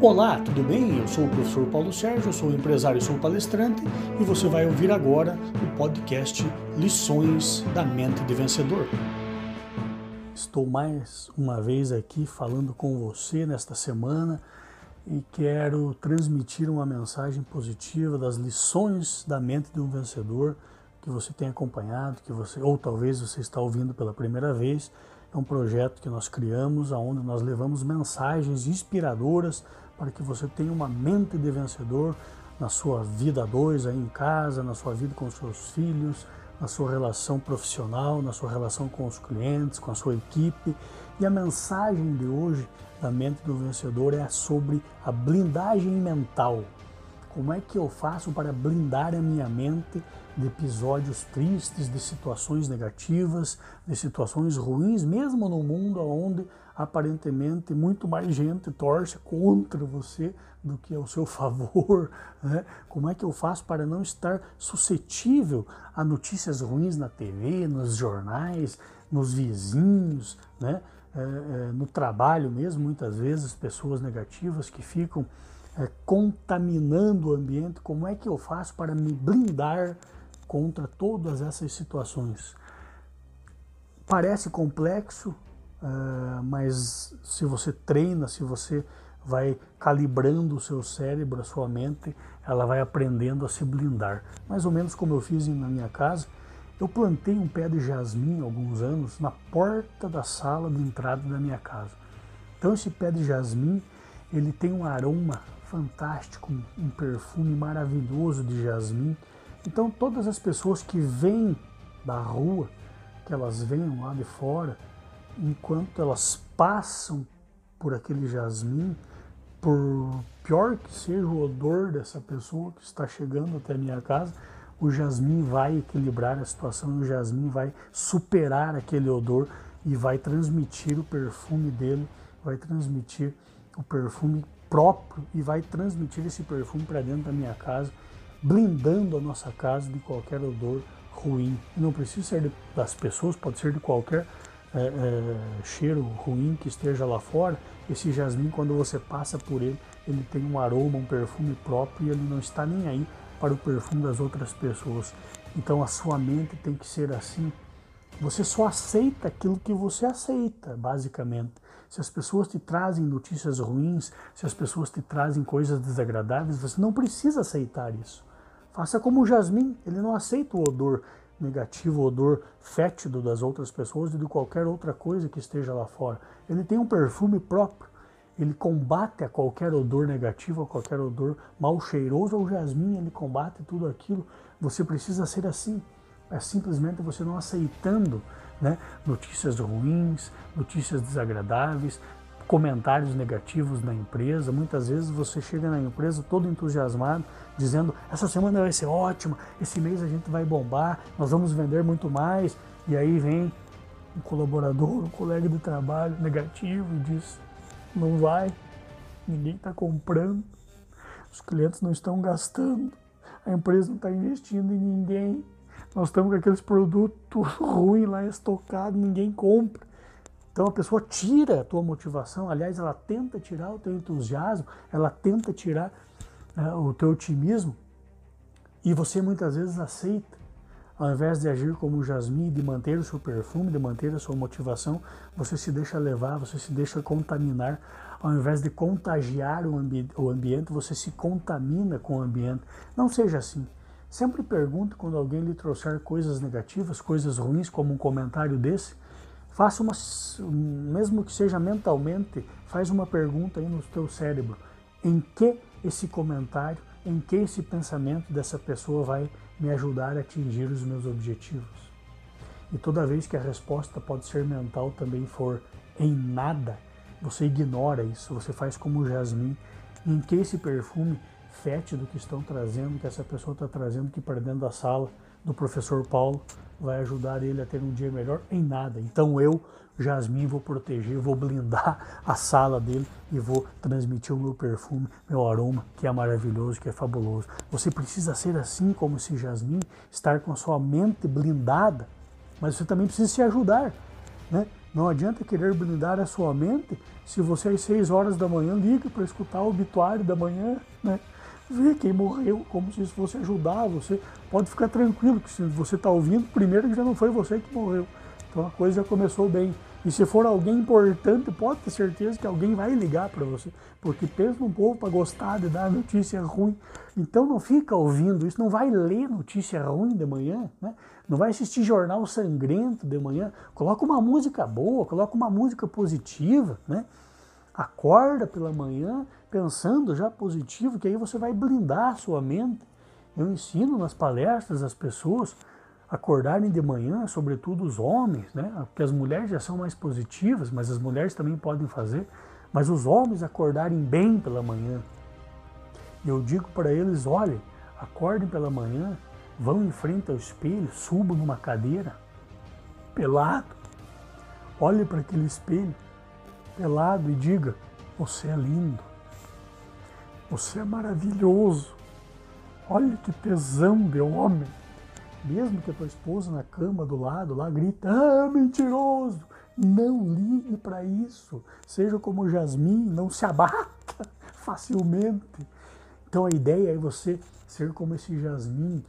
Olá, tudo bem? Eu sou o professor Paulo Sérgio, sou empresário sou palestrante e você vai ouvir agora o podcast Lições da Mente de Vencedor. Estou mais uma vez aqui falando com você nesta semana e quero transmitir uma mensagem positiva das lições da mente de um vencedor que você tem acompanhado, que você ou talvez você está ouvindo pela primeira vez. É um projeto que nós criamos onde nós levamos mensagens inspiradoras para que você tenha uma mente de vencedor na sua vida a dois aí em casa, na sua vida com seus filhos, na sua relação profissional, na sua relação com os clientes, com a sua equipe. E a mensagem de hoje da mente do vencedor é sobre a blindagem mental. Como é que eu faço para blindar a minha mente de episódios tristes, de situações negativas, de situações ruins, mesmo no mundo onde aparentemente muito mais gente torce contra você do que ao seu favor. Né? Como é que eu faço para não estar suscetível a notícias ruins na TV, nos jornais, nos vizinhos, né? É, é, no trabalho mesmo, muitas vezes, pessoas negativas que ficam é, contaminando o ambiente. Como é que eu faço para me blindar contra todas essas situações? Parece complexo, Uh, mas se você treina, se você vai calibrando o seu cérebro, a sua mente, ela vai aprendendo a se blindar. Mais ou menos como eu fiz na minha casa, eu plantei um pé de jasmim há alguns anos na porta da sala de entrada da minha casa. Então esse pé de jasmim, ele tem um aroma fantástico, um perfume maravilhoso de jasmim. Então todas as pessoas que vêm da rua, que elas venham lá de fora, enquanto elas passam por aquele jasmim, por pior que seja o odor dessa pessoa que está chegando até a minha casa, o jasmim vai equilibrar a situação, o jasmim vai superar aquele odor e vai transmitir o perfume dele, vai transmitir o perfume próprio e vai transmitir esse perfume para dentro da minha casa, blindando a nossa casa de qualquer odor ruim. Não precisa ser das pessoas, pode ser de qualquer é, é, cheiro ruim que esteja lá fora, esse jasmim, quando você passa por ele, ele tem um aroma, um perfume próprio e ele não está nem aí para o perfume das outras pessoas. Então a sua mente tem que ser assim. Você só aceita aquilo que você aceita, basicamente. Se as pessoas te trazem notícias ruins, se as pessoas te trazem coisas desagradáveis, você não precisa aceitar isso. Faça como o jasmim, ele não aceita o odor negativo, odor fétido das outras pessoas e de qualquer outra coisa que esteja lá fora. Ele tem um perfume próprio. Ele combate a qualquer odor negativo, a qualquer odor mal cheiroso ou jasmim, ele combate tudo aquilo. Você precisa ser assim. É simplesmente você não aceitando né, notícias ruins, notícias desagradáveis, comentários negativos na empresa. Muitas vezes você chega na empresa todo entusiasmado, dizendo: essa semana vai ser ótima, esse mês a gente vai bombar, nós vamos vender muito mais. E aí vem um colaborador, um colega de trabalho negativo e diz: não vai, ninguém está comprando, os clientes não estão gastando, a empresa não está investindo em ninguém. Nós estamos com aqueles produtos ruins lá estocados, ninguém compra. Então a pessoa tira a tua motivação, aliás, ela tenta tirar o teu entusiasmo, ela tenta tirar uh, o teu otimismo e você muitas vezes aceita. Ao invés de agir como o jasmim, de manter o seu perfume, de manter a sua motivação, você se deixa levar, você se deixa contaminar. Ao invés de contagiar o, ambi o ambiente, você se contamina com o ambiente. Não seja assim. Sempre pergunte quando alguém lhe trouxer coisas negativas, coisas ruins, como um comentário desse, Faça uma, mesmo que seja mentalmente, faz uma pergunta aí no teu cérebro. Em que esse comentário, em que esse pensamento dessa pessoa vai me ajudar a atingir os meus objetivos? E toda vez que a resposta pode ser mental também for em nada, você ignora isso, você faz como o jasmim, em que esse perfume fétido que estão trazendo, que essa pessoa está trazendo aqui para dentro da sala do professor Paulo, vai ajudar ele a ter um dia melhor? Em nada. Então eu, Jasmine, vou proteger, vou blindar a sala dele e vou transmitir o meu perfume, meu aroma, que é maravilhoso, que é fabuloso. Você precisa ser assim como esse Jasmine, estar com a sua mente blindada, mas você também precisa se ajudar. Né? Não adianta querer blindar a sua mente se você às 6 horas da manhã liga para escutar o obituário da manhã, né? Ver quem morreu, como se isso fosse ajudar você. Pode ficar tranquilo que se você está ouvindo, primeiro que já não foi você que morreu. Então a coisa já começou bem. E se for alguém importante, pode ter certeza que alguém vai ligar para você, porque pensa um povo para gostar de dar notícia ruim. Então não fica ouvindo isso, não vai ler notícia ruim de manhã, né? não vai assistir jornal sangrento de manhã. Coloca uma música boa, coloca uma música positiva, né? Acorda pela manhã pensando já positivo, que aí você vai blindar a sua mente. Eu ensino nas palestras as pessoas acordarem de manhã, sobretudo os homens, né? Porque as mulheres já são mais positivas, mas as mulheres também podem fazer. Mas os homens acordarem bem pela manhã. Eu digo para eles: olhem, acordem pela manhã, vão em frente ao espelho, subam numa cadeira, pelado, olhe para aquele espelho, pelado, e diga: Você é lindo, você é maravilhoso, olha que tesão de homem mesmo que a tua esposa na cama do lado lá grita, ah, mentiroso, não ligue para isso. Seja como Jasmim, não se abata facilmente. Então a ideia é você ser como esse Jasmim,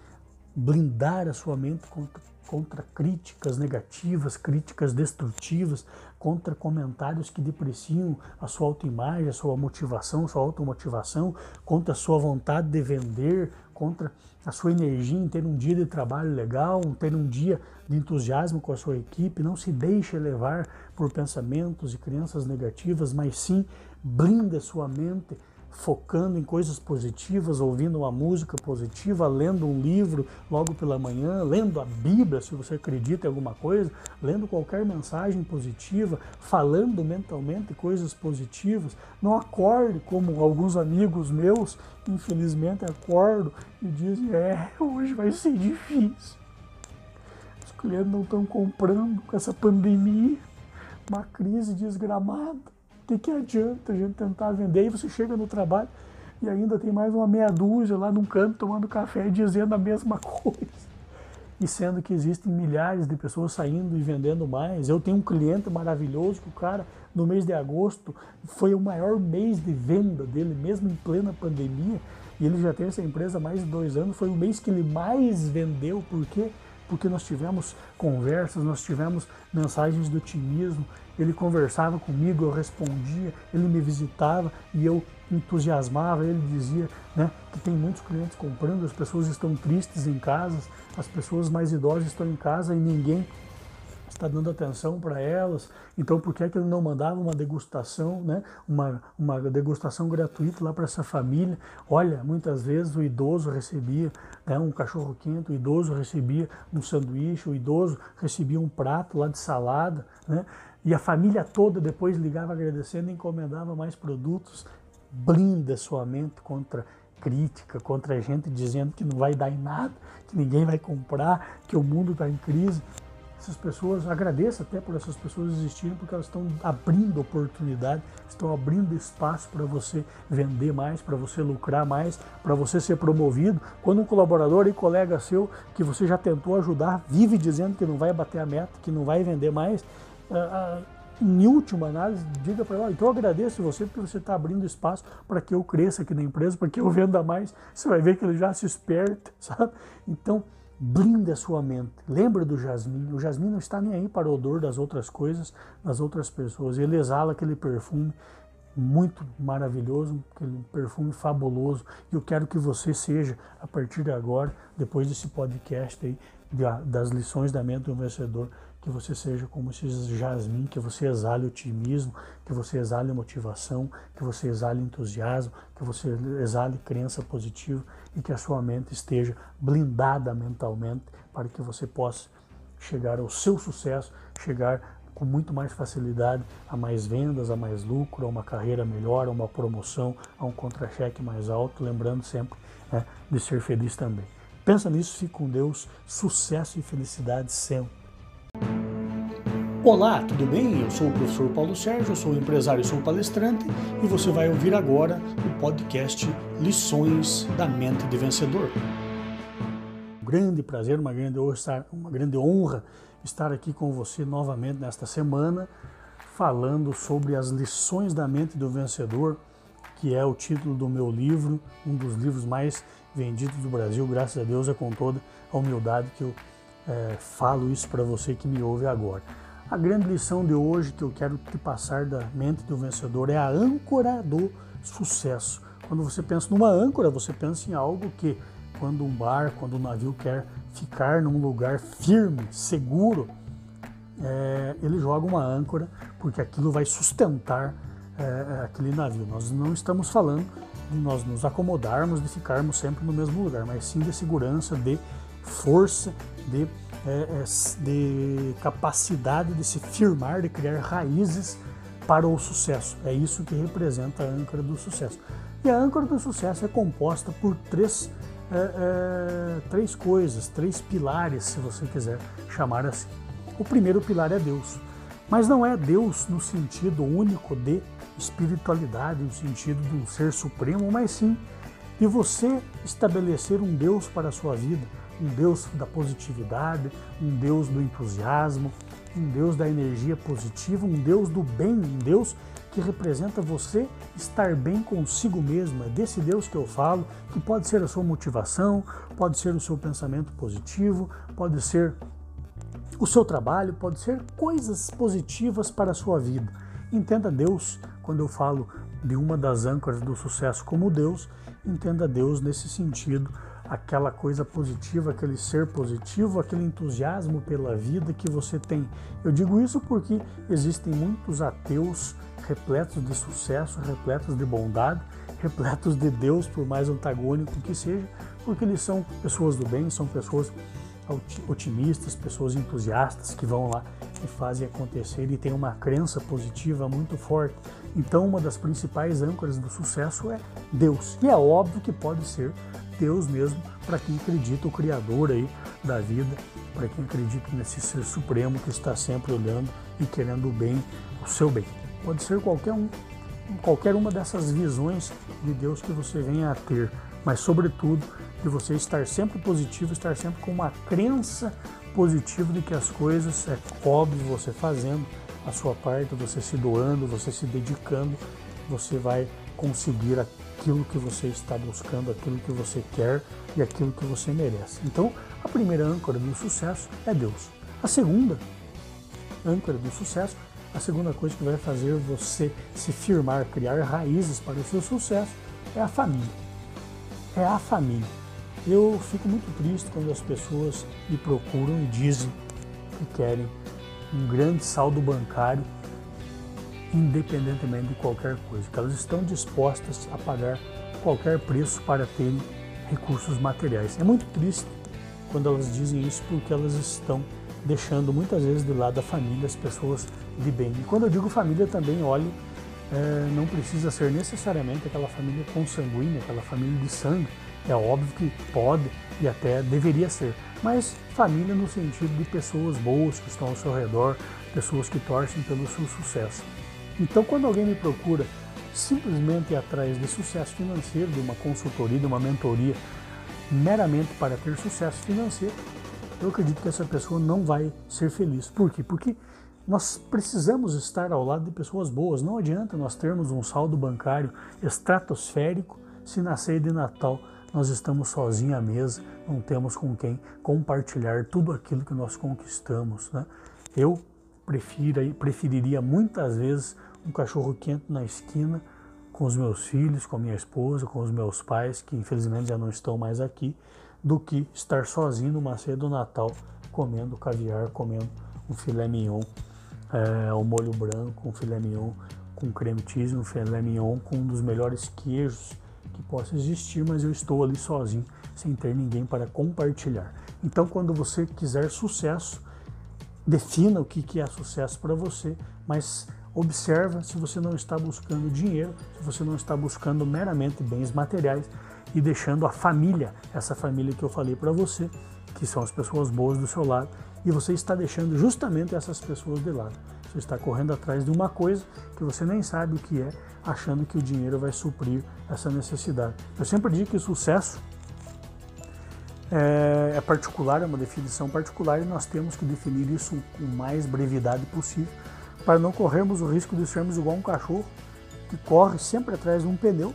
blindar a sua mente contra, contra críticas negativas, críticas destrutivas, contra comentários que depreciam a sua autoimagem, a sua motivação, a sua automotivação, contra a sua vontade de vender, contra a sua energia em ter um dia de trabalho legal, ter um dia de entusiasmo com a sua equipe. Não se deixe levar por pensamentos e crenças negativas, mas sim blinde a sua mente focando em coisas positivas, ouvindo uma música positiva, lendo um livro logo pela manhã, lendo a Bíblia, se você acredita em alguma coisa, lendo qualquer mensagem positiva, falando mentalmente coisas positivas. Não acorde como alguns amigos meus, infelizmente, acordam e dizem: É, hoje vai ser difícil. Os clientes não estão comprando com essa pandemia, uma crise desgramada que, que adianta a gente tentar vender? Aí você chega no trabalho e ainda tem mais uma meia dúzia lá num canto tomando café e dizendo a mesma coisa. E sendo que existem milhares de pessoas saindo e vendendo mais. Eu tenho um cliente maravilhoso que o cara, no mês de agosto, foi o maior mês de venda dele, mesmo em plena pandemia. E ele já tem essa empresa há mais de dois anos. Foi o mês que ele mais vendeu. Por quê? Porque nós tivemos conversas, nós tivemos mensagens de otimismo, ele conversava comigo, eu respondia, ele me visitava e eu entusiasmava, ele dizia né, que tem muitos clientes comprando, as pessoas estão tristes em casa, as pessoas mais idosas estão em casa e ninguém está dando atenção para elas. Então, por que, é que ele não mandava uma degustação, né? uma, uma degustação gratuita lá para essa família? Olha, muitas vezes o idoso recebia né, um cachorro quente, o idoso recebia um sanduíche, o idoso recebia um prato lá de salada, né? E a família toda depois ligava agradecendo e encomendava mais produtos. Blinda sua mente contra crítica, contra a gente dizendo que não vai dar em nada, que ninguém vai comprar, que o mundo está em crise. Essas pessoas, agradeça até por essas pessoas existirem, porque elas estão abrindo oportunidade, estão abrindo espaço para você vender mais, para você lucrar mais, para você ser promovido. Quando um colaborador e colega seu que você já tentou ajudar vive dizendo que não vai bater a meta, que não vai vender mais, em última análise, diga para ela, então eu agradeço você porque você está abrindo espaço para que eu cresça aqui na empresa, para que eu venda mais. Você vai ver que ele já se esperta, sabe? Então, blinda sua mente. Lembra do jasmim. O jasmim não está nem aí para o odor das outras coisas, das outras pessoas. Ele exala aquele perfume muito maravilhoso, aquele perfume fabuloso. E eu quero que você seja, a partir de agora, depois desse podcast aí, das lições da mente do vencedor, que você seja como esses jasmim, que você exale otimismo, que você exale motivação, que você exale entusiasmo, que você exale crença positiva e que a sua mente esteja blindada mentalmente para que você possa chegar ao seu sucesso, chegar com muito mais facilidade a mais vendas, a mais lucro, a uma carreira melhor, a uma promoção, a um contra-cheque mais alto, lembrando sempre né, de ser feliz também. Pensa nisso, fique com Deus, sucesso e felicidade sempre. Olá, tudo bem? Eu sou o professor Paulo Sérgio, sou empresário sou palestrante e você vai ouvir agora o podcast Lições da Mente de Vencedor. Um grande prazer, uma grande uma grande honra estar aqui com você novamente nesta semana, falando sobre as lições da mente do vencedor, que é o título do meu livro, um dos livros mais vendidos do Brasil, graças a Deus, é com toda a humildade que eu é, falo isso para você que me ouve agora. A grande lição de hoje que eu quero te passar da mente do vencedor é a âncora do sucesso. Quando você pensa numa âncora, você pensa em algo que, quando um bar, quando um navio quer ficar num lugar firme, seguro, é, ele joga uma âncora, porque aquilo vai sustentar é, aquele navio. Nós não estamos falando de nós nos acomodarmos, de ficarmos sempre no mesmo lugar, mas sim de segurança, de força, de, é, é de capacidade de se firmar, de criar raízes para o sucesso. É isso que representa a âncora do sucesso. E a âncora do sucesso é composta por três, é, é, três coisas, três pilares, se você quiser chamar assim. O primeiro pilar é Deus, mas não é Deus no sentido único de espiritualidade, no sentido de um ser supremo, mas sim de você estabelecer um Deus para a sua vida, um Deus da positividade, um Deus do entusiasmo, um Deus da energia positiva, um Deus do bem, um Deus que representa você estar bem consigo mesmo. É desse Deus que eu falo, que pode ser a sua motivação, pode ser o seu pensamento positivo, pode ser o seu trabalho, pode ser coisas positivas para a sua vida. Entenda Deus, quando eu falo de uma das âncoras do sucesso como Deus, entenda Deus nesse sentido aquela coisa positiva, aquele ser positivo, aquele entusiasmo pela vida que você tem. Eu digo isso porque existem muitos ateus repletos de sucesso, repletos de bondade, repletos de Deus, por mais antagônico que seja, porque eles são pessoas do bem, são pessoas otimistas, pessoas entusiastas que vão lá e fazem acontecer e têm uma crença positiva muito forte. Então, uma das principais âncoras do sucesso é Deus. E é óbvio que pode ser Deus mesmo para quem acredita, o Criador aí da vida, para quem acredita nesse ser supremo que está sempre olhando e querendo o bem, o seu bem. Pode ser qualquer um, qualquer uma dessas visões de Deus que você venha a ter, mas sobretudo de você estar sempre positivo, estar sempre com uma crença positiva de que as coisas é óbvio você fazendo a sua parte, você se doando, você se dedicando, você vai conseguir aquilo que você está buscando, aquilo que você quer e aquilo que você merece. Então, a primeira âncora do sucesso é Deus. A segunda âncora do sucesso, a segunda coisa que vai fazer você se firmar, criar raízes para o seu sucesso é a família. É a família. Eu fico muito triste quando as pessoas me procuram e dizem que querem um grande saldo bancário independentemente de qualquer coisa, que elas estão dispostas a pagar qualquer preço para terem recursos materiais. É muito triste quando elas dizem isso porque elas estão deixando muitas vezes de lado a família, as pessoas de bem. E quando eu digo família também, olhe, é, não precisa ser necessariamente aquela família consanguínea, aquela família de sangue. É óbvio que pode e até deveria ser, mas família no sentido de pessoas boas que estão ao seu redor, pessoas que torcem pelo seu sucesso. Então, quando alguém me procura simplesmente atrás de sucesso financeiro, de uma consultoria, de uma mentoria, meramente para ter sucesso financeiro, eu acredito que essa pessoa não vai ser feliz. Por quê? Porque nós precisamos estar ao lado de pessoas boas. Não adianta nós termos um saldo bancário estratosférico se na ceia de Natal nós estamos sozinhos à mesa, não temos com quem compartilhar tudo aquilo que nós conquistamos. Né? Eu prefira, preferiria muitas vezes um cachorro quente na esquina com os meus filhos, com a minha esposa, com os meus pais, que infelizmente já não estão mais aqui, do que estar sozinho numa ceia do Natal comendo caviar, comendo um filé mignon, é, um molho branco, um filé mignon com creme cheese, um filé mignon com um dos melhores queijos que possa existir, mas eu estou ali sozinho, sem ter ninguém para compartilhar. Então, quando você quiser sucesso, defina o que é sucesso para você, mas Observa se você não está buscando dinheiro, se você não está buscando meramente bens materiais e deixando a família, essa família que eu falei para você, que são as pessoas boas do seu lado, e você está deixando justamente essas pessoas de lado. Você está correndo atrás de uma coisa que você nem sabe o que é, achando que o dinheiro vai suprir essa necessidade. Eu sempre digo que o sucesso é, é particular, é uma definição particular e nós temos que definir isso com mais brevidade possível para não corrermos o risco de sermos igual um cachorro que corre sempre atrás de um pneu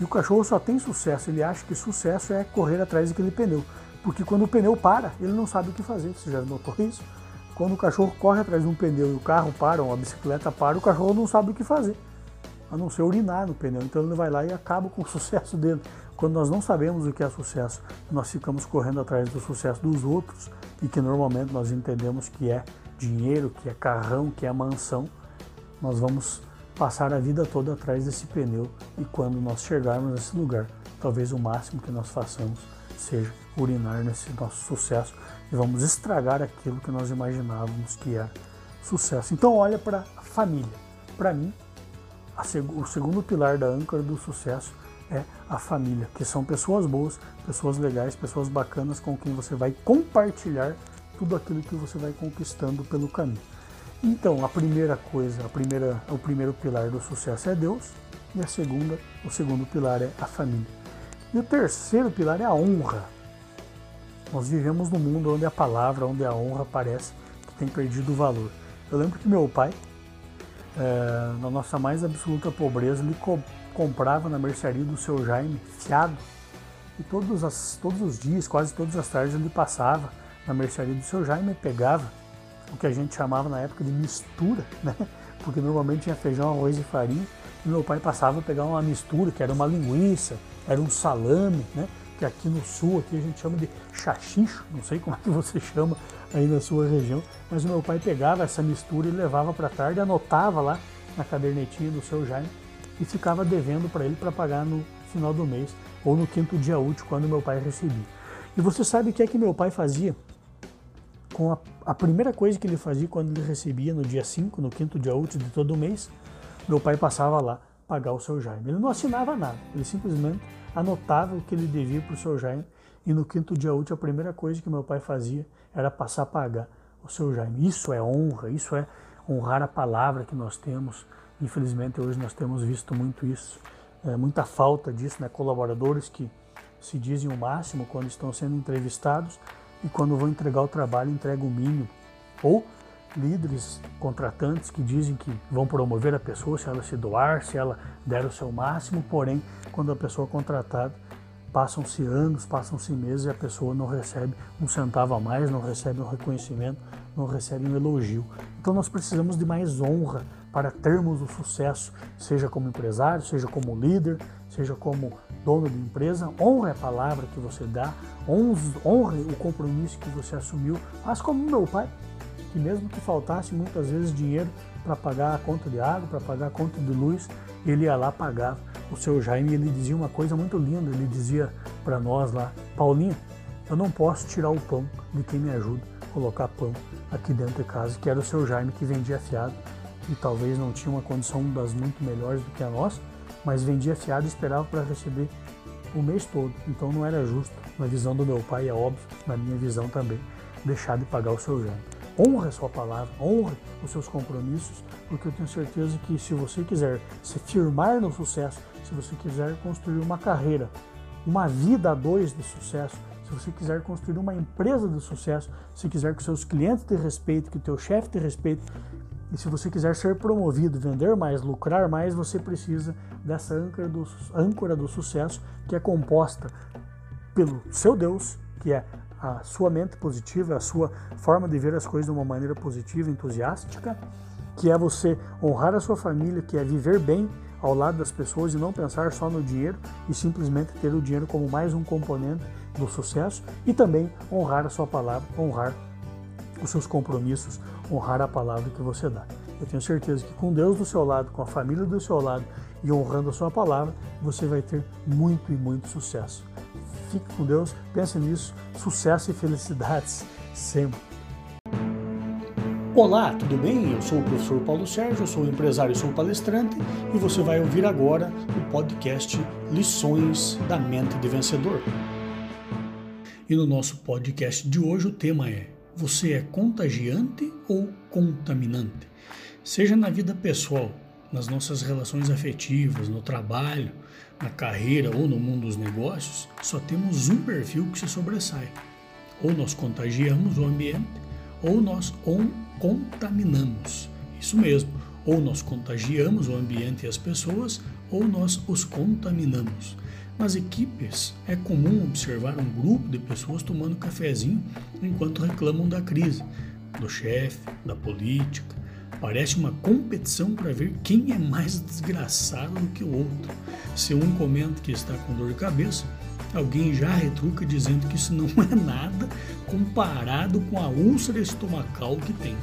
e o cachorro só tem sucesso, ele acha que sucesso é correr atrás daquele pneu. Porque quando o pneu para, ele não sabe o que fazer. Você já notou isso? Quando o cachorro corre atrás de um pneu e o carro para, ou a bicicleta para, o cachorro não sabe o que fazer. A não ser urinar no pneu. Então ele vai lá e acaba com o sucesso dele. Quando nós não sabemos o que é sucesso, nós ficamos correndo atrás do sucesso dos outros e que normalmente nós entendemos que é dinheiro, que é carrão, que é mansão, nós vamos passar a vida toda atrás desse pneu e quando nós chegarmos nesse lugar, talvez o máximo que nós façamos seja urinar nesse nosso sucesso e vamos estragar aquilo que nós imaginávamos que era sucesso. Então olha para a família. Para mim, seg o segundo pilar da âncora do sucesso é a família, que são pessoas boas, pessoas legais, pessoas bacanas com quem você vai compartilhar tudo aquilo que você vai conquistando pelo caminho. Então, a primeira coisa, a primeira, o primeiro pilar do sucesso é Deus, e a segunda, o segundo pilar é a família. E o terceiro pilar é a honra. Nós vivemos num mundo onde a palavra, onde a honra parece que tem perdido o valor. Eu lembro que meu pai, é, na nossa mais absoluta pobreza, ele co comprava na mercearia do seu Jaime fiado. E todos, as, todos os dias, quase todas as tardes, ele passava na mercearia do seu Jaime pegava o que a gente chamava na época de mistura, né? Porque normalmente tinha feijão, arroz e farinha. E meu pai passava a pegar uma mistura, que era uma linguiça, era um salame, né? Que aqui no sul aqui a gente chama de chachicho, não sei como é que você chama aí na sua região, mas o meu pai pegava essa mistura e levava para tarde, anotava lá na cadernetinha do seu Jaime e ficava devendo para ele para pagar no final do mês ou no quinto dia útil quando meu pai recebia. E você sabe o que é que meu pai fazia com a, a, primeira coisa que ele fazia quando ele recebia no dia 5, no quinto dia útil de todo mês, meu pai passava lá pagar o seu Jaime. Ele não assinava nada, ele simplesmente anotava o que ele devia para o seu Jaime e no quinto dia útil a primeira coisa que meu pai fazia era passar a pagar o seu Jaime. Isso é honra, isso é honrar a palavra que nós temos. Infelizmente hoje nós temos visto muito isso, é, muita falta disso, né? Colaboradores que se dizem o máximo quando estão sendo entrevistados, e quando vão entregar o trabalho, entrega o mínimo. Ou líderes contratantes que dizem que vão promover a pessoa se ela se doar, se ela der o seu máximo, porém, quando a pessoa é contratada, passam-se anos, passam-se meses e a pessoa não recebe um centavo a mais, não recebe um reconhecimento, não recebe um elogio. Então nós precisamos de mais honra para termos o sucesso, seja como empresário, seja como líder, seja como dono de empresa. Honre a palavra que você dá, honre o compromisso que você assumiu. Faz como meu pai, que mesmo que faltasse muitas vezes dinheiro para pagar a conta de água, para pagar a conta de luz, ele ia lá pagar o seu Jaime. Ele dizia uma coisa muito linda, ele dizia para nós lá, Paulinho, eu não posso tirar o pão de quem me ajuda a colocar pão aqui dentro de casa, que era o seu Jaime que vendia fiado e talvez não tinha uma condição das muito melhores do que a nossa, mas vendia fiado e esperava para receber o mês todo. Então não era justo, na visão do meu pai, é óbvio, na minha visão também, deixar de pagar o seu jantar. Honre a sua palavra, honre os seus compromissos, porque eu tenho certeza que se você quiser se firmar no sucesso, se você quiser construir uma carreira, uma vida a dois de sucesso, se você quiser construir uma empresa de sucesso, se quiser que seus clientes te respeitem, que o teu chefe te respeite, e se você quiser ser promovido, vender mais, lucrar mais, você precisa dessa âncora do, âncora do sucesso que é composta pelo seu Deus, que é a sua mente positiva, a sua forma de ver as coisas de uma maneira positiva, entusiástica, que é você honrar a sua família, que é viver bem ao lado das pessoas e não pensar só no dinheiro e simplesmente ter o dinheiro como mais um componente do sucesso e também honrar a sua palavra, honrar os seus compromissos, honrar a palavra que você dá. Eu tenho certeza que com Deus do seu lado, com a família do seu lado e honrando a sua palavra, você vai ter muito e muito sucesso. Fique com Deus, pense nisso, sucesso e felicidades sempre. Olá, tudo bem? Eu sou o professor Paulo Sérgio, sou empresário sou palestrante e você vai ouvir agora o podcast Lições da Mente de Vencedor. E no nosso podcast de hoje o tema é você é contagiante ou contaminante? Seja na vida pessoal, nas nossas relações afetivas, no trabalho, na carreira ou no mundo dos negócios, só temos um perfil que se sobressai. Ou nós contagiamos o ambiente, ou nós contaminamos. Isso mesmo, ou nós contagiamos o ambiente e as pessoas, ou nós os contaminamos. Nas equipes, é comum observar um grupo de pessoas tomando cafezinho enquanto reclamam da crise, do chefe, da política. Parece uma competição para ver quem é mais desgraçado do que o outro. Se um comenta que está com dor de cabeça, alguém já retruca dizendo que isso não é nada comparado com a úlcera estomacal que tem.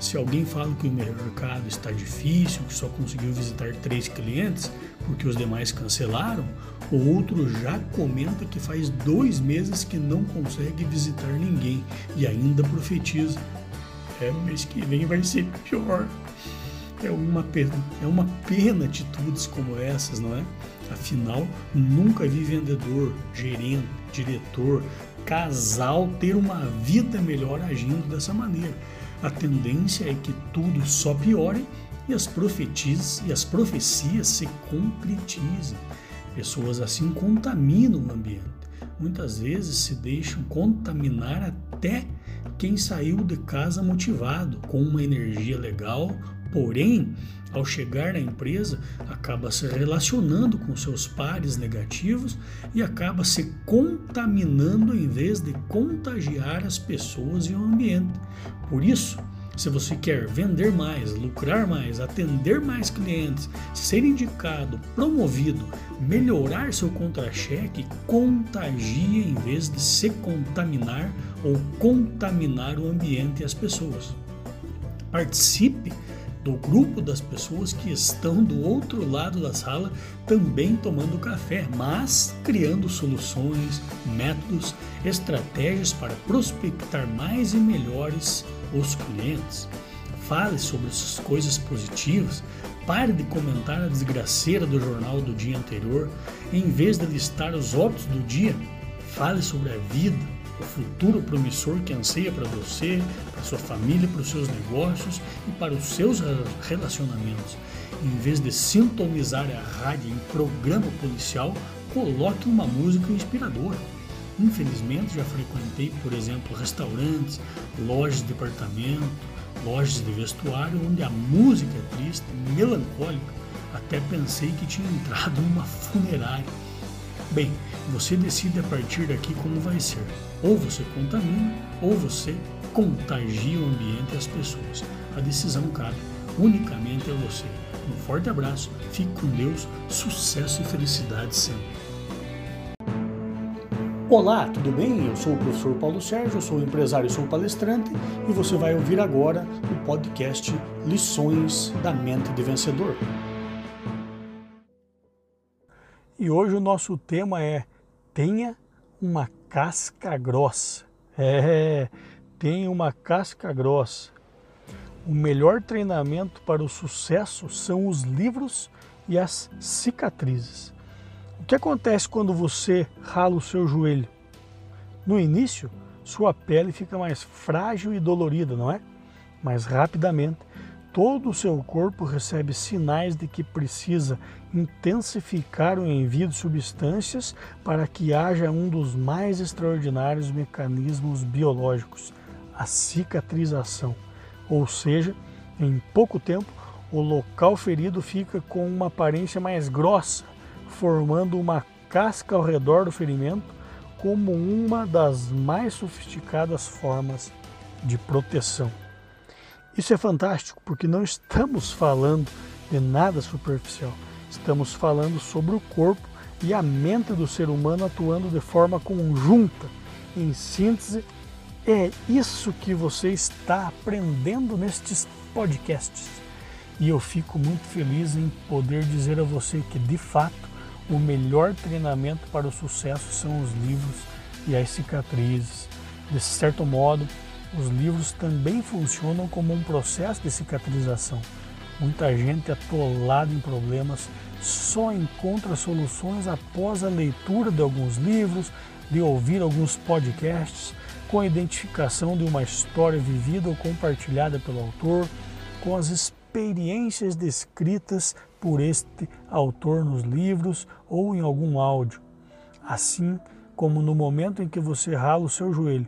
Se alguém fala que o mercado está difícil, que só conseguiu visitar três clientes porque os demais cancelaram, o outro já comenta que faz dois meses que não consegue visitar ninguém e ainda profetiza: é, mês que vem vai ser pior. É uma pena, é uma pena atitudes como essas, não é? Afinal, nunca vi vendedor, gerente, diretor, casal ter uma vida melhor agindo dessa maneira. A tendência é que tudo só piore e as profecias, e as profecias se concretizem. Pessoas assim contaminam o ambiente. Muitas vezes se deixam contaminar até quem saiu de casa motivado, com uma energia legal, porém, ao chegar na empresa, acaba se relacionando com seus pares negativos e acaba se contaminando em vez de contagiar as pessoas e o ambiente. Por isso, se você quer vender mais, lucrar mais, atender mais clientes, ser indicado, promovido, melhorar seu contra-cheque, contagie em vez de se contaminar ou contaminar o ambiente e as pessoas. Participe do grupo das pessoas que estão do outro lado da sala também tomando café, mas criando soluções, métodos, estratégias para prospectar mais e melhores os clientes. Fale sobre essas coisas positivas, pare de comentar a desgraceira do jornal do dia anterior, em vez de listar os óbitos do dia, fale sobre a vida, o futuro promissor que anseia para você, para sua família, para os seus negócios e para os seus relacionamentos. Em vez de sintonizar a rádio em programa policial, coloque uma música inspiradora. Infelizmente, já frequentei, por exemplo, restaurantes, lojas de departamento, lojas de vestuário, onde a música é triste, melancólica. Até pensei que tinha entrado numa funerária. Bem, você decide a partir daqui como vai ser. Ou você contamina, ou você contagia o ambiente e as pessoas. A decisão cabe unicamente a você. Um forte abraço, fique com Deus, sucesso e felicidade sempre. Olá, tudo bem? Eu sou o professor Paulo Sérgio, sou empresário sou palestrante e você vai ouvir agora o podcast Lições da Mente de Vencedor. E hoje o nosso tema é Tenha uma casca grossa. É, tenha uma casca grossa. O melhor treinamento para o sucesso são os livros e as cicatrizes. Que acontece quando você rala o seu joelho? No início, sua pele fica mais frágil e dolorida, não é? Mas rapidamente, todo o seu corpo recebe sinais de que precisa intensificar o envio de substâncias para que haja um dos mais extraordinários mecanismos biológicos, a cicatrização. Ou seja, em pouco tempo, o local ferido fica com uma aparência mais grossa, formando uma casca ao redor do ferimento como uma das mais sofisticadas formas de proteção. Isso é fantástico porque não estamos falando de nada superficial. Estamos falando sobre o corpo e a mente do ser humano atuando de forma conjunta. Em síntese, é isso que você está aprendendo nestes podcasts. E eu fico muito feliz em poder dizer a você que, de fato, o melhor treinamento para o sucesso são os livros e as cicatrizes. De certo modo, os livros também funcionam como um processo de cicatrização. Muita gente atolada em problemas só encontra soluções após a leitura de alguns livros, de ouvir alguns podcasts, com a identificação de uma história vivida ou compartilhada pelo autor, com as experiências descritas por este autor nos livros ou em algum áudio. Assim como no momento em que você rala o seu joelho,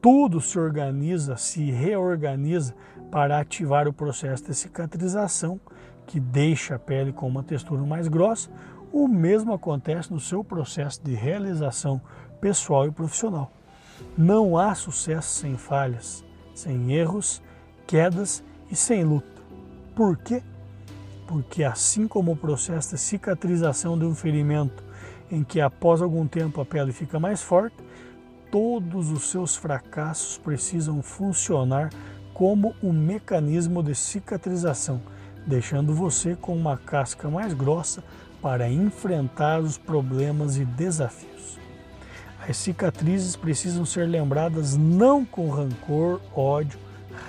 tudo se organiza, se reorganiza para ativar o processo de cicatrização, que deixa a pele com uma textura mais grossa, o mesmo acontece no seu processo de realização pessoal e profissional. Não há sucesso sem falhas, sem erros, quedas e sem luta. Por quê? Porque assim como o processo de cicatrização de um ferimento, em que após algum tempo a pele fica mais forte, todos os seus fracassos precisam funcionar como um mecanismo de cicatrização, deixando você com uma casca mais grossa para enfrentar os problemas e desafios. As cicatrizes precisam ser lembradas não com rancor, ódio,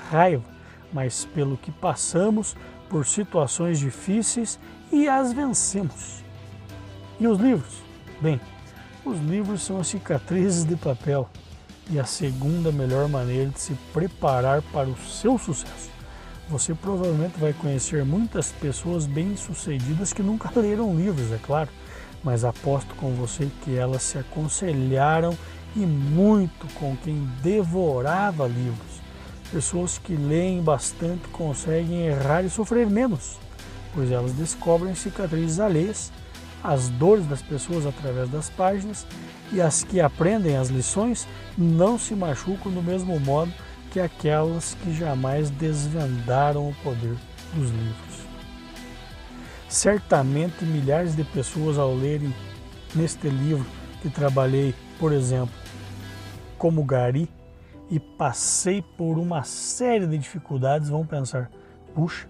raiva, mas pelo que passamos por situações difíceis e as vencemos. E os livros? Bem, os livros são as cicatrizes de papel e a segunda melhor maneira de se preparar para o seu sucesso. Você provavelmente vai conhecer muitas pessoas bem-sucedidas que nunca leram livros, é claro, mas aposto com você que elas se aconselharam e muito com quem devorava livros. Pessoas que leem bastante conseguem errar e sofrer menos, pois elas descobrem cicatrizes alheias, as dores das pessoas através das páginas e as que aprendem as lições não se machucam do mesmo modo que aquelas que jamais desvendaram o poder dos livros. Certamente milhares de pessoas ao lerem neste livro que trabalhei, por exemplo, como Gari e passei por uma série de dificuldades, vão pensar: puxa,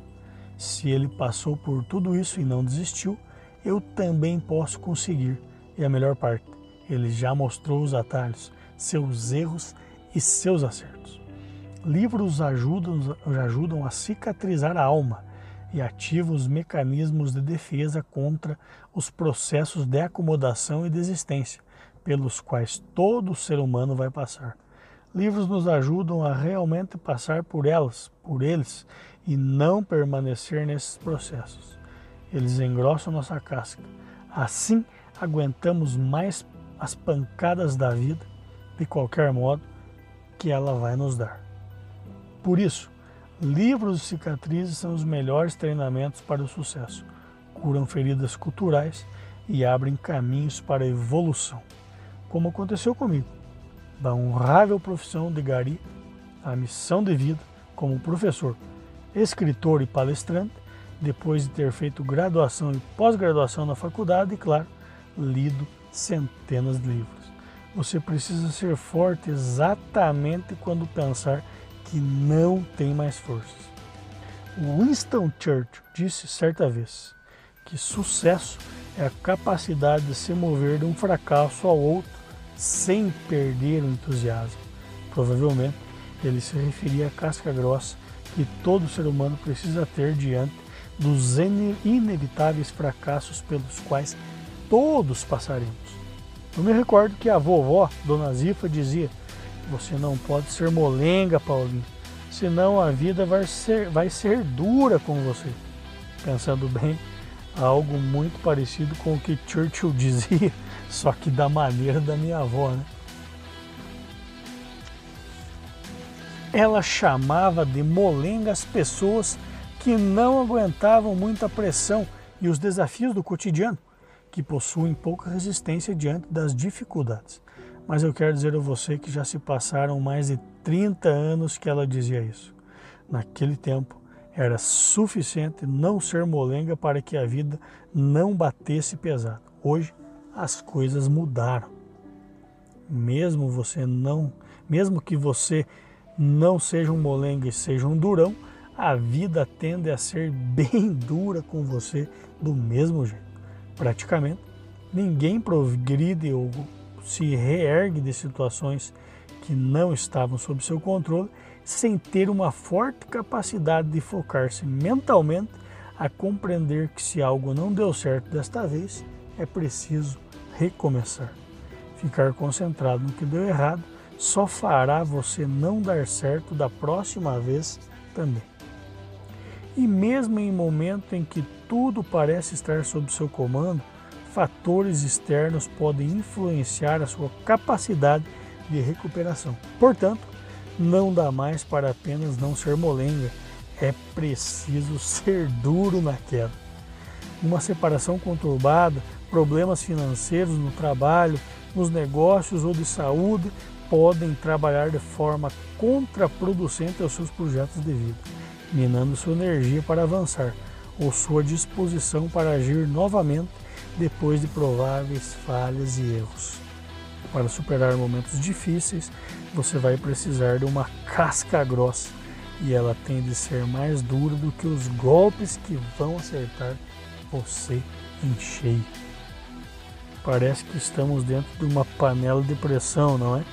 se ele passou por tudo isso e não desistiu, eu também posso conseguir. E a melhor parte, ele já mostrou os atalhos, seus erros e seus acertos. Livros ajudam, ajudam a cicatrizar a alma e ativam os mecanismos de defesa contra os processos de acomodação e desistência pelos quais todo ser humano vai passar. Livros nos ajudam a realmente passar por elas, por eles, e não permanecer nesses processos. Eles engrossam nossa casca. Assim, aguentamos mais as pancadas da vida, de qualquer modo, que ela vai nos dar. Por isso, livros e cicatrizes são os melhores treinamentos para o sucesso. Curam feridas culturais e abrem caminhos para a evolução, como aconteceu comigo. Da honrável profissão de Gari, a missão de vida como professor, escritor e palestrante, depois de ter feito graduação e pós-graduação na faculdade e, claro, lido centenas de livros. Você precisa ser forte exatamente quando pensar que não tem mais forças. Winston Churchill disse certa vez que sucesso é a capacidade de se mover de um fracasso ao outro sem perder o entusiasmo. Provavelmente ele se referia à casca grossa que todo ser humano precisa ter diante dos inevitáveis fracassos pelos quais todos passaremos. Eu me recordo que a vovó, Dona Zifa, dizia você não pode ser molenga, Paulinho, senão a vida vai ser, vai ser dura com você. Pensando bem, algo muito parecido com o que Churchill dizia, só que da maneira da minha avó, né? Ela chamava de molenga as pessoas que não aguentavam muita pressão e os desafios do cotidiano, que possuem pouca resistência diante das dificuldades. Mas eu quero dizer a você que já se passaram mais de 30 anos que ela dizia isso. Naquele tempo, era suficiente não ser molenga para que a vida não batesse pesado. Hoje, as coisas mudaram. Mesmo você não, mesmo que você não seja um molenga e seja um durão, a vida tende a ser bem dura com você do mesmo jeito. Praticamente, ninguém progride ou se reergue de situações que não estavam sob seu controle, sem ter uma forte capacidade de focar-se mentalmente a compreender que se algo não deu certo desta vez, é preciso recomeçar. Ficar concentrado no que deu errado só fará você não dar certo da próxima vez também. E mesmo em momento em que tudo parece estar sob seu comando, fatores externos podem influenciar a sua capacidade de recuperação. Portanto, não dá mais para apenas não ser molenga, é preciso ser duro na queda. Uma separação conturbada, problemas financeiros no trabalho, nos negócios ou de saúde podem trabalhar de forma contraproducente aos seus projetos de vida, minando sua energia para avançar ou sua disposição para agir novamente depois de prováveis falhas e erros. Para superar momentos difíceis, você vai precisar de uma casca grossa e ela tem de ser mais dura do que os golpes que vão acertar você em cheio. Parece que estamos dentro de uma panela de pressão, não é?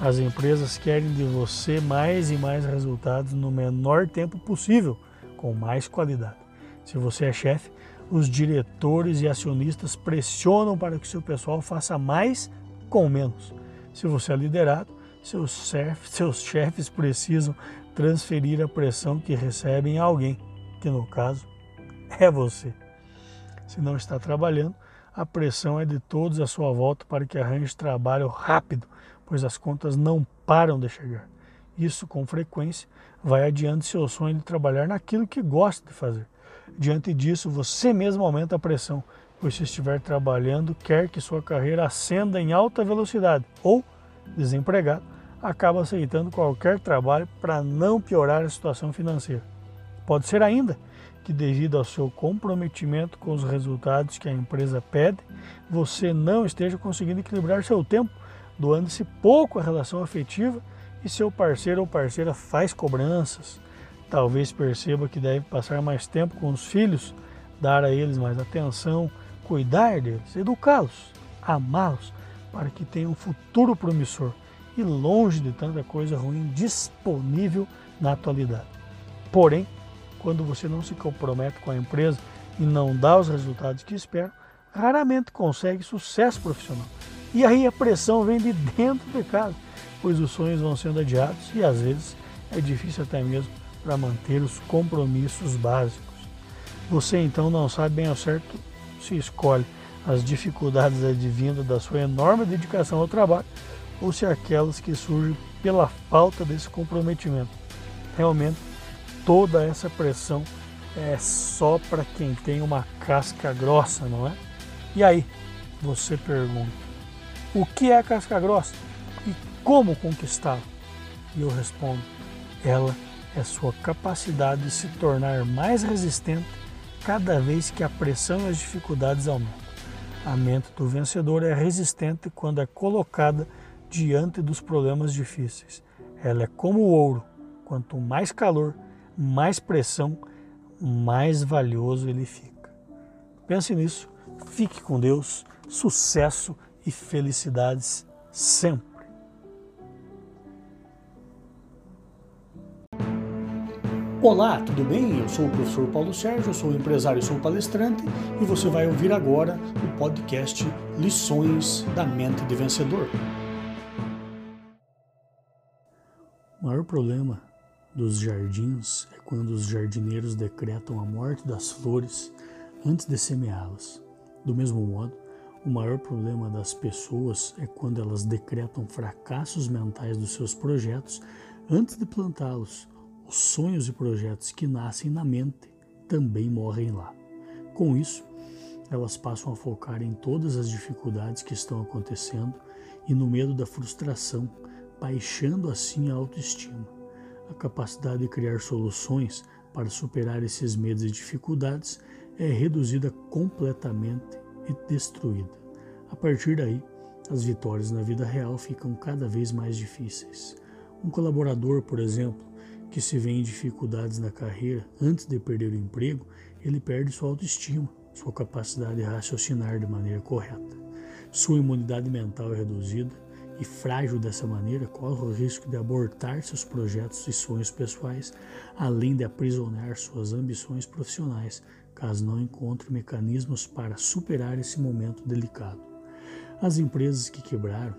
As empresas querem de você mais e mais resultados no menor tempo possível, com mais qualidade. Se você é chefe, os diretores e acionistas pressionam para que seu pessoal faça mais com menos. Se você é liderado, seus chefes, seus chefes precisam transferir a pressão que recebem a alguém, que no caso é você. Se não está trabalhando, a pressão é de todos à sua volta para que arranje trabalho rápido, pois as contas não param de chegar. Isso, com frequência, vai adiante seu sonho de trabalhar naquilo que gosta de fazer. Diante disso, você mesmo aumenta a pressão, pois se estiver trabalhando, quer que sua carreira ascenda em alta velocidade ou, desempregado, acaba aceitando qualquer trabalho para não piorar a situação financeira. Pode ser ainda que, devido ao seu comprometimento com os resultados que a empresa pede, você não esteja conseguindo equilibrar seu tempo, doando-se pouco à relação afetiva e seu parceiro ou parceira faz cobranças, Talvez perceba que deve passar mais tempo com os filhos, dar a eles mais atenção, cuidar deles, educá-los, amá-los, para que tenham um futuro promissor e longe de tanta coisa ruim disponível na atualidade. Porém, quando você não se compromete com a empresa e não dá os resultados que espera, raramente consegue sucesso profissional. E aí a pressão vem de dentro de casa, pois os sonhos vão sendo adiados e às vezes é difícil até mesmo para manter os compromissos básicos. Você então não sabe bem ao certo se escolhe as dificuldades advindas da sua enorme dedicação ao trabalho ou se aquelas que surgem pela falta desse comprometimento. Realmente, toda essa pressão é só para quem tem uma casca grossa, não é? E aí, você pergunta: o que é casca grossa e como conquistá-la? E eu respondo: ela é sua capacidade de se tornar mais resistente cada vez que a pressão e as dificuldades aumentam. A mente do vencedor é resistente quando é colocada diante dos problemas difíceis. Ela é como o ouro: quanto mais calor, mais pressão, mais valioso ele fica. Pense nisso, fique com Deus, sucesso e felicidades sempre. Olá, tudo bem? Eu sou o professor Paulo Sérgio, sou empresário e sou palestrante e você vai ouvir agora o podcast Lições da Mente de Vencedor. O maior problema dos jardins é quando os jardineiros decretam a morte das flores antes de semeá-las. Do mesmo modo, o maior problema das pessoas é quando elas decretam fracassos mentais dos seus projetos antes de plantá-los os sonhos e projetos que nascem na mente também morrem lá. Com isso, elas passam a focar em todas as dificuldades que estão acontecendo e no medo da frustração, baixando assim a autoestima. A capacidade de criar soluções para superar esses medos e dificuldades é reduzida completamente e destruída. A partir daí, as vitórias na vida real ficam cada vez mais difíceis. Um colaborador, por exemplo, que se vê em dificuldades na carreira antes de perder o emprego, ele perde sua autoestima, sua capacidade de raciocinar de maneira correta. Sua imunidade mental é reduzida e, frágil dessa maneira, corre o risco de abortar seus projetos e sonhos pessoais, além de aprisionar suas ambições profissionais, caso não encontre mecanismos para superar esse momento delicado. As empresas que quebraram,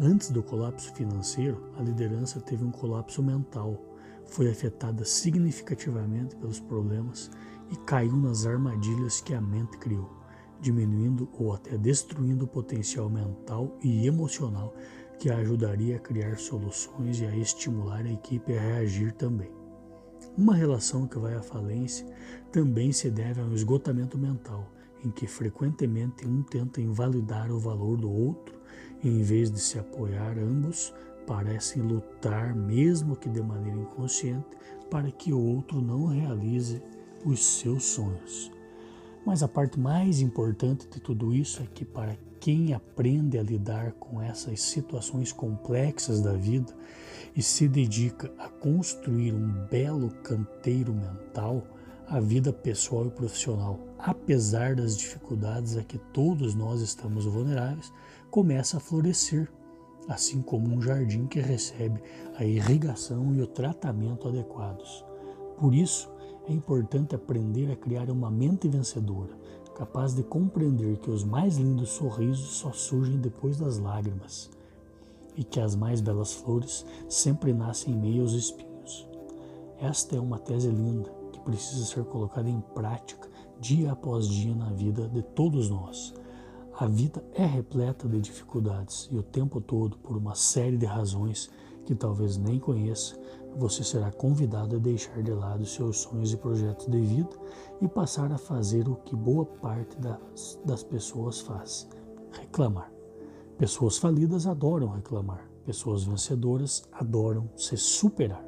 antes do colapso financeiro, a liderança teve um colapso mental foi afetada significativamente pelos problemas e caiu nas armadilhas que a mente criou, diminuindo ou até destruindo o potencial mental e emocional que a ajudaria a criar soluções e a estimular a equipe a reagir também. Uma relação que vai à falência também se deve a um esgotamento mental, em que frequentemente um tenta invalidar o valor do outro e, em vez de se apoiar, ambos parecem lutar, mesmo que de maneira inconsciente, para que o outro não realize os seus sonhos. Mas a parte mais importante de tudo isso é que, para quem aprende a lidar com essas situações complexas da vida e se dedica a construir um belo canteiro mental, a vida pessoal e profissional, apesar das dificuldades a que todos nós estamos vulneráveis, começa a florescer, assim como um jardim que recebe a irrigação e o tratamento adequados. Por isso, é importante aprender a criar uma mente vencedora, capaz de compreender que os mais lindos sorrisos só surgem depois das lágrimas e que as mais belas flores sempre nascem em meio aos espinhos. Esta é uma tese linda que precisa ser colocada em prática dia após dia na vida de todos nós. A vida é repleta de dificuldades e o tempo todo, por uma série de razões que talvez nem conheça, você será convidado a deixar de lado seus sonhos e projetos de vida e passar a fazer o que boa parte das, das pessoas faz: reclamar. Pessoas falidas adoram reclamar, pessoas vencedoras adoram se superar.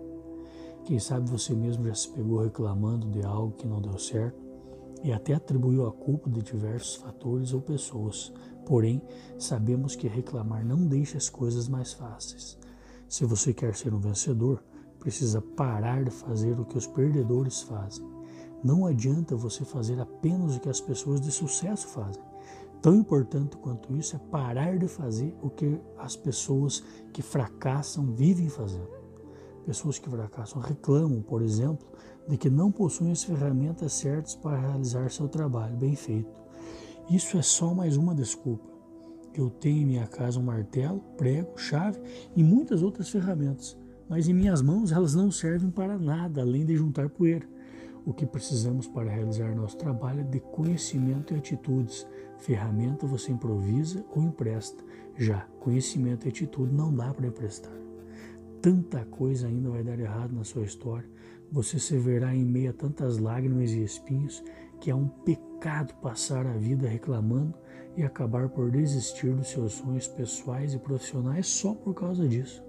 Quem sabe você mesmo já se pegou reclamando de algo que não deu certo e até atribuiu a culpa de diversos fatores ou pessoas. Porém, sabemos que reclamar não deixa as coisas mais fáceis. Se você quer ser um vencedor, precisa parar de fazer o que os perdedores fazem. Não adianta você fazer apenas o que as pessoas de sucesso fazem. Tão importante quanto isso é parar de fazer o que as pessoas que fracassam vivem fazendo. Pessoas que fracassam reclamam, por exemplo, de que não possuem as ferramentas certas para realizar seu trabalho bem feito. Isso é só mais uma desculpa. Eu tenho em minha casa um martelo, prego, chave e muitas outras ferramentas mas em minhas mãos elas não servem para nada além de juntar poeira. O que precisamos para realizar nosso trabalho é de conhecimento e atitudes. Ferramenta você improvisa ou empresta. Já conhecimento e atitude não dá para emprestar. Tanta coisa ainda vai dar errado na sua história. Você se verá em meio a tantas lágrimas e espinhos que é um pecado passar a vida reclamando e acabar por desistir dos seus sonhos pessoais e profissionais só por causa disso.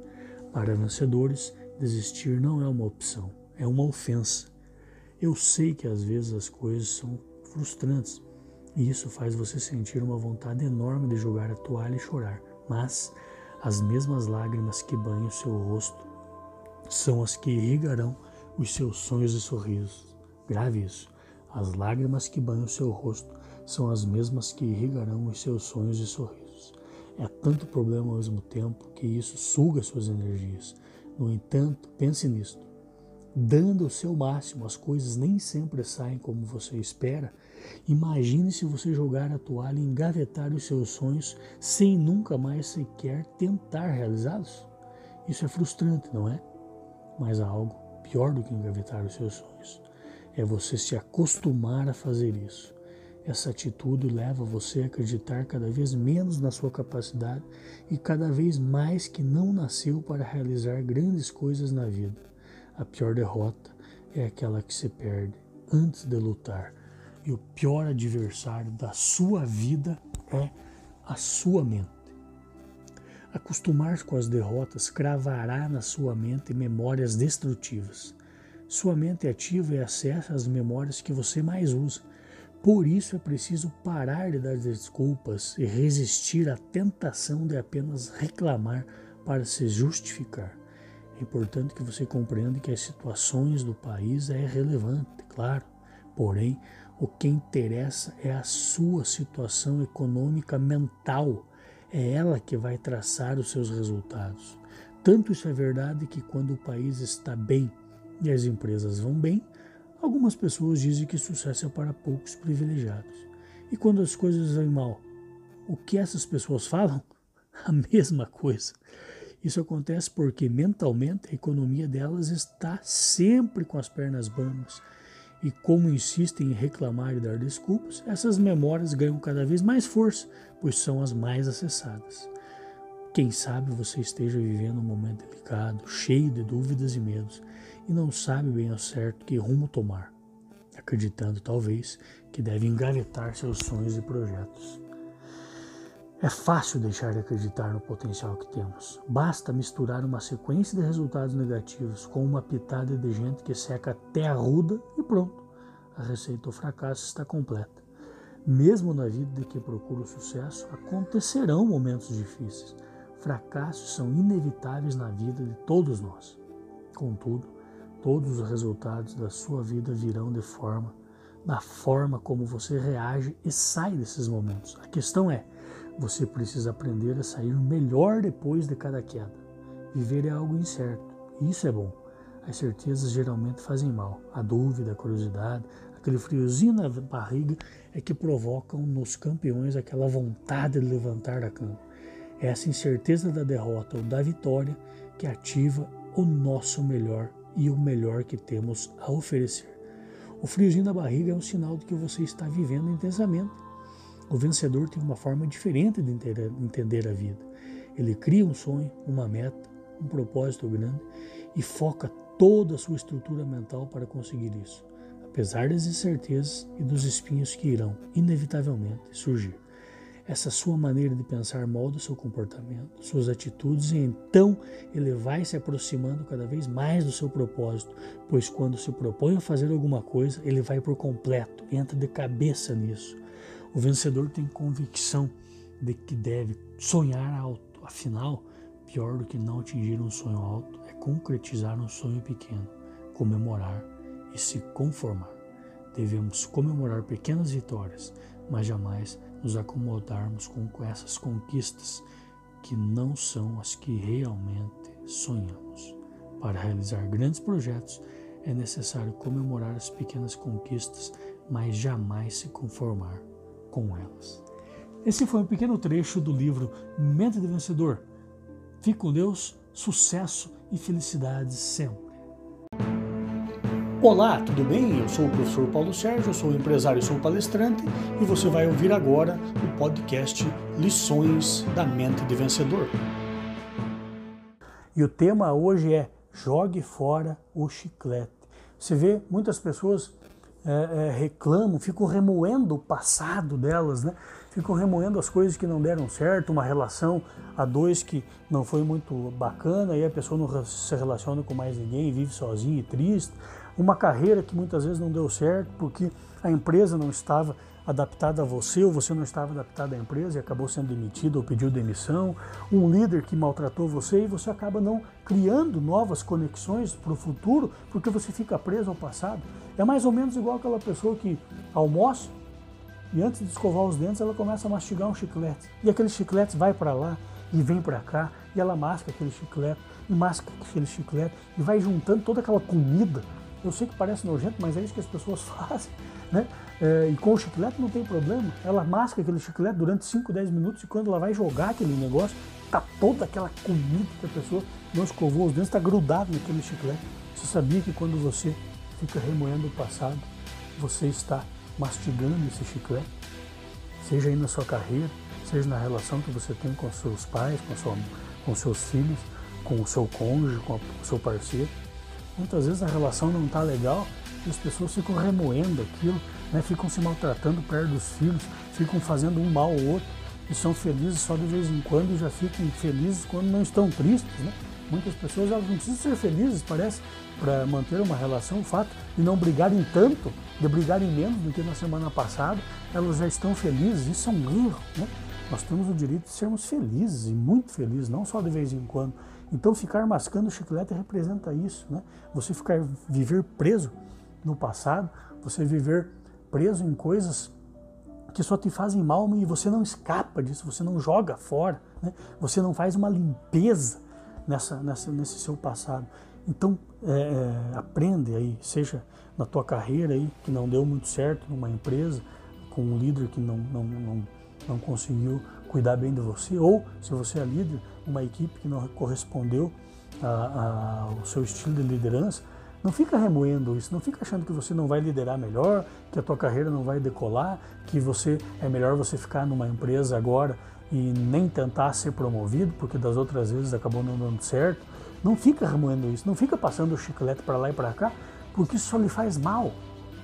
Para vencedores, desistir não é uma opção, é uma ofensa. Eu sei que às vezes as coisas são frustrantes e isso faz você sentir uma vontade enorme de jogar a toalha e chorar, mas as mesmas lágrimas que banham seu rosto são as que irrigarão os seus sonhos e sorrisos. Grave isso. As lágrimas que banham seu rosto são as mesmas que irrigarão os seus sonhos e sorrisos. É tanto problema ao mesmo tempo que isso suga suas energias. No entanto, pense nisto. Dando o seu máximo, as coisas nem sempre saem como você espera. Imagine se você jogar a toalha e engavetar os seus sonhos sem nunca mais sequer tentar realizá-los. Isso é frustrante, não é? Mas há algo pior do que engavetar os seus sonhos. É você se acostumar a fazer isso. Essa atitude leva você a acreditar cada vez menos na sua capacidade e cada vez mais que não nasceu para realizar grandes coisas na vida. A pior derrota é aquela que se perde antes de lutar. E o pior adversário da sua vida é a sua mente. Acostumar com as derrotas cravará na sua mente memórias destrutivas. Sua mente ativa e acessa as memórias que você mais usa por isso é preciso parar de dar desculpas e resistir à tentação de apenas reclamar para se justificar. É importante que você compreenda que as situações do país é relevante, claro. Porém, o que interessa é a sua situação econômica mental. É ela que vai traçar os seus resultados. Tanto isso é verdade que quando o país está bem e as empresas vão bem, Algumas pessoas dizem que sucesso é para poucos privilegiados. E quando as coisas vão mal, o que essas pessoas falam? A mesma coisa. Isso acontece porque mentalmente a economia delas está sempre com as pernas bambas. E como insistem em reclamar e dar desculpas, essas memórias ganham cada vez mais força, pois são as mais acessadas. Quem sabe você esteja vivendo um momento delicado, cheio de dúvidas e medos, e não sabe bem ao certo que rumo tomar, acreditando talvez que deve engavetar seus sonhos e projetos. É fácil deixar de acreditar no potencial que temos. Basta misturar uma sequência de resultados negativos com uma pitada de gente que seca até a ruda e pronto. A receita do fracasso está completa. Mesmo na vida de que procura o sucesso, acontecerão momentos difíceis. Fracassos são inevitáveis na vida de todos nós. Contudo, todos os resultados da sua vida virão de forma, da forma como você reage e sai desses momentos. A questão é, você precisa aprender a sair melhor depois de cada queda. Viver é algo incerto, e isso é bom. As certezas geralmente fazem mal. A dúvida, a curiosidade, aquele friozinho na barriga é que provocam nos campeões aquela vontade de levantar da cama. É essa incerteza da derrota ou da vitória que ativa o nosso melhor e o melhor que temos a oferecer. O friozinho da barriga é um sinal de que você está vivendo intensamente o vencedor tem uma forma diferente de entender a vida. Ele cria um sonho, uma meta, um propósito grande e foca toda a sua estrutura mental para conseguir isso, apesar das incertezas e dos espinhos que irão, inevitavelmente, surgir. Essa sua maneira de pensar molda seu comportamento, suas atitudes, e então ele vai se aproximando cada vez mais do seu propósito, pois quando se propõe a fazer alguma coisa, ele vai por completo, entra de cabeça nisso. O vencedor tem convicção de que deve sonhar alto. Afinal, pior do que não atingir um sonho alto é concretizar um sonho pequeno, comemorar e se conformar. Devemos comemorar pequenas vitórias, mas jamais nos acomodarmos com essas conquistas que não são as que realmente sonhamos. Para realizar grandes projetos, é necessário comemorar as pequenas conquistas, mas jamais se conformar com elas. Esse foi um pequeno trecho do livro Mente de Vencedor. Fique com Deus, sucesso e felicidades sempre. Olá, tudo bem? Eu sou o professor Paulo Sérgio, sou empresário sou palestrante e você vai ouvir agora o podcast Lições da Mente de Vencedor. E o tema hoje é Jogue fora o chiclete. Você vê muitas pessoas é, é, reclamam, ficam remoendo o passado delas, né? ficam remoendo as coisas que não deram certo, uma relação a dois que não foi muito bacana e a pessoa não se relaciona com mais ninguém, vive sozinha e triste, uma carreira que muitas vezes não deu certo porque a empresa não estava adaptada a você ou você não estava adaptado à empresa e acabou sendo demitido ou pediu demissão, um líder que maltratou você e você acaba não criando novas conexões para o futuro porque você fica preso ao passado. É mais ou menos igual aquela pessoa que almoça e antes de escovar os dentes ela começa a mastigar um chiclete e aquele chiclete vai para lá e vem para cá e ela masca aquele chiclete e masca aquele chiclete e vai juntando toda aquela comida. Eu sei que parece nojento, mas é isso que as pessoas fazem, né? É, e com o chiclete não tem problema. Ela masca aquele chiclete durante 5, 10 minutos e quando ela vai jogar aquele negócio, tá toda aquela comida que a pessoa não escovou os dentes, está grudado naquele chiclete. Você sabia que quando você fica remoendo o passado, você está mastigando esse chiclete? Seja aí na sua carreira, seja na relação que você tem com seus pais, com, sua, com seus filhos, com o seu cônjuge, com, o seu parceiro. Muitas vezes a relação não está legal e as pessoas ficam remoendo aquilo né, ficam se maltratando perto dos filhos, ficam fazendo um mal ao outro e são felizes só de vez em quando e já ficam felizes quando não estão tristes. Né? Muitas pessoas elas não precisam ser felizes, parece, para manter uma relação. O fato de não brigarem tanto, de brigarem menos do que na semana passada, elas já estão felizes. Isso é um erro. Né? Nós temos o direito de sermos felizes e muito felizes, não só de vez em quando. Então, ficar mascando chiclete representa isso. Né? Você ficar viver preso no passado, você viver preso em coisas que só te fazem mal e você não escapa disso, você não joga fora, né? você não faz uma limpeza nessa, nessa, nesse seu passado. Então, é, é, aprende aí, seja na tua carreira aí, que não deu muito certo numa empresa, com um líder que não, não, não, não conseguiu cuidar bem de você, ou se você é líder, uma equipe que não correspondeu ao seu estilo de liderança, não fica remoendo isso, não fica achando que você não vai liderar melhor, que a tua carreira não vai decolar, que você é melhor você ficar numa empresa agora e nem tentar ser promovido, porque das outras vezes acabou não dando certo. Não fica remoendo isso, não fica passando o chiclete para lá e para cá, porque isso só lhe faz mal.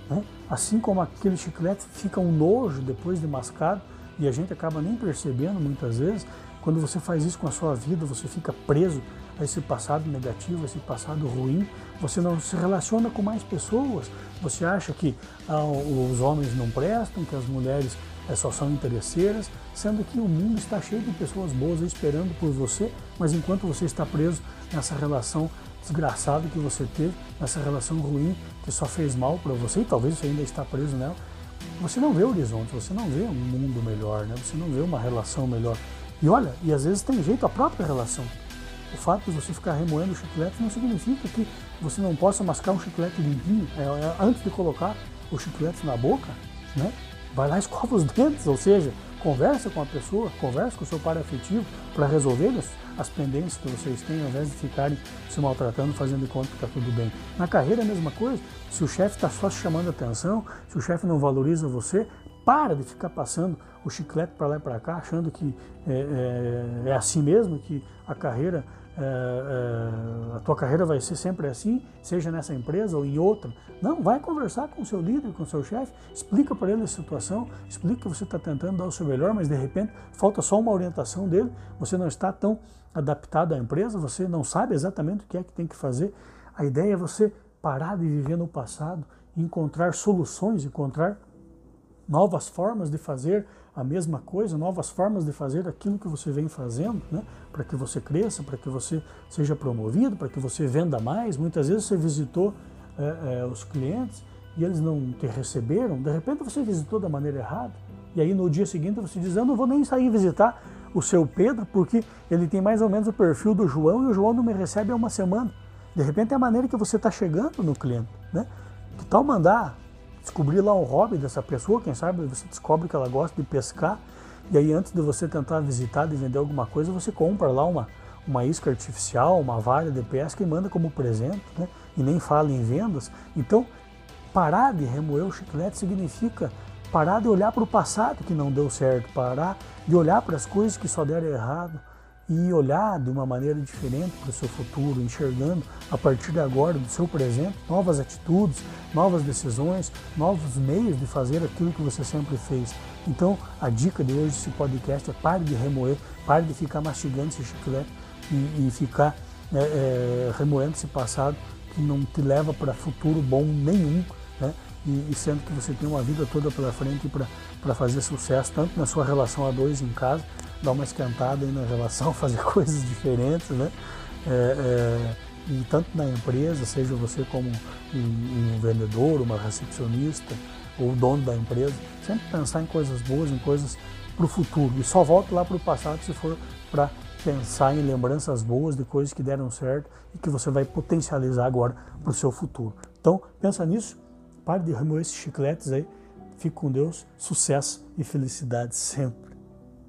Né? Assim como aquele chiclete fica um nojo depois de mascado e a gente acaba nem percebendo muitas vezes, quando você faz isso com a sua vida, você fica preso a esse passado negativo, a esse passado ruim, você não se relaciona com mais pessoas, você acha que ah, os homens não prestam, que as mulheres é, só são interesseiras, sendo que o mundo está cheio de pessoas boas esperando por você, mas enquanto você está preso nessa relação desgraçada que você teve, nessa relação ruim que só fez mal para você, e talvez você ainda está preso nela, você não vê o horizonte, você não vê um mundo melhor, né? você não vê uma relação melhor. E olha, e às vezes tem jeito a própria relação. O fato de você ficar remoendo chiclete não significa que você não possa mascar um chiclete limpinho. É, é, antes de colocar o chiclete na boca, né? vai lá e escova os dentes, ou seja, conversa com a pessoa, conversa com o seu par afetivo para resolver as, as pendências que vocês têm, ao invés de ficarem se maltratando, fazendo conta que está tudo bem. Na carreira é a mesma coisa. Se o chefe está só chamando atenção, se o chefe não valoriza você, para de ficar passando o chiclete para lá e para cá, achando que é, é, é, assim mesmo, que a carreira, é, é, a tua carreira vai ser sempre assim, seja nessa empresa ou em outra. Não, vai conversar com o seu líder, com o seu chefe, explica para ele a situação, explica que você está tentando dar o seu melhor, mas de repente falta só uma orientação dele, você não está tão adaptado à empresa, você não sabe exatamente o que é que tem que fazer. A ideia é você parar de viver no passado, encontrar soluções, encontrar novas formas de fazer a mesma coisa, novas formas de fazer aquilo que você vem fazendo, né? para que você cresça, para que você seja promovido, para que você venda mais. Muitas vezes você visitou é, é, os clientes e eles não te receberam, de repente você visitou da maneira errada. E aí no dia seguinte você diz: Eu não vou nem sair visitar o seu Pedro, porque ele tem mais ou menos o perfil do João e o João não me recebe há uma semana. De repente é a maneira que você está chegando no cliente. Né? Que tal mandar descobrir lá o hobby dessa pessoa, quem sabe você descobre que ela gosta de pescar, e aí antes de você tentar visitar, de vender alguma coisa, você compra lá uma, uma isca artificial, uma vara de pesca e manda como presente, né? e nem fala em vendas. Então, parar de remoer o chiclete significa parar de olhar para o passado que não deu certo, parar de olhar para as coisas que só deram errado, e olhar de uma maneira diferente para o seu futuro, enxergando a partir de agora, do seu presente, novas atitudes, novas decisões, novos meios de fazer aquilo que você sempre fez. Então, a dica de hoje desse podcast é pare de remoer, pare de ficar mastigando esse chiclete e, e ficar é, é, remoendo esse passado que não te leva para futuro bom nenhum, né? E, e, sendo que você tem uma vida toda pela frente para fazer sucesso, tanto na sua relação a dois em casa, dar uma esquentada aí na relação, fazer coisas diferentes, né? É, é, e tanto na empresa, seja você como um, um, vendedor, uma recepcionista ou dono da empresa, sempre pensar em coisas boas, em coisas para o futuro. E só volta lá para o passado se for para pensar em lembranças boas de coisas que deram certo e que você vai potencializar agora para o seu futuro. Então, pensa nisso, pare de remover esses chicletes aí, fique com Deus, sucesso e felicidade sempre.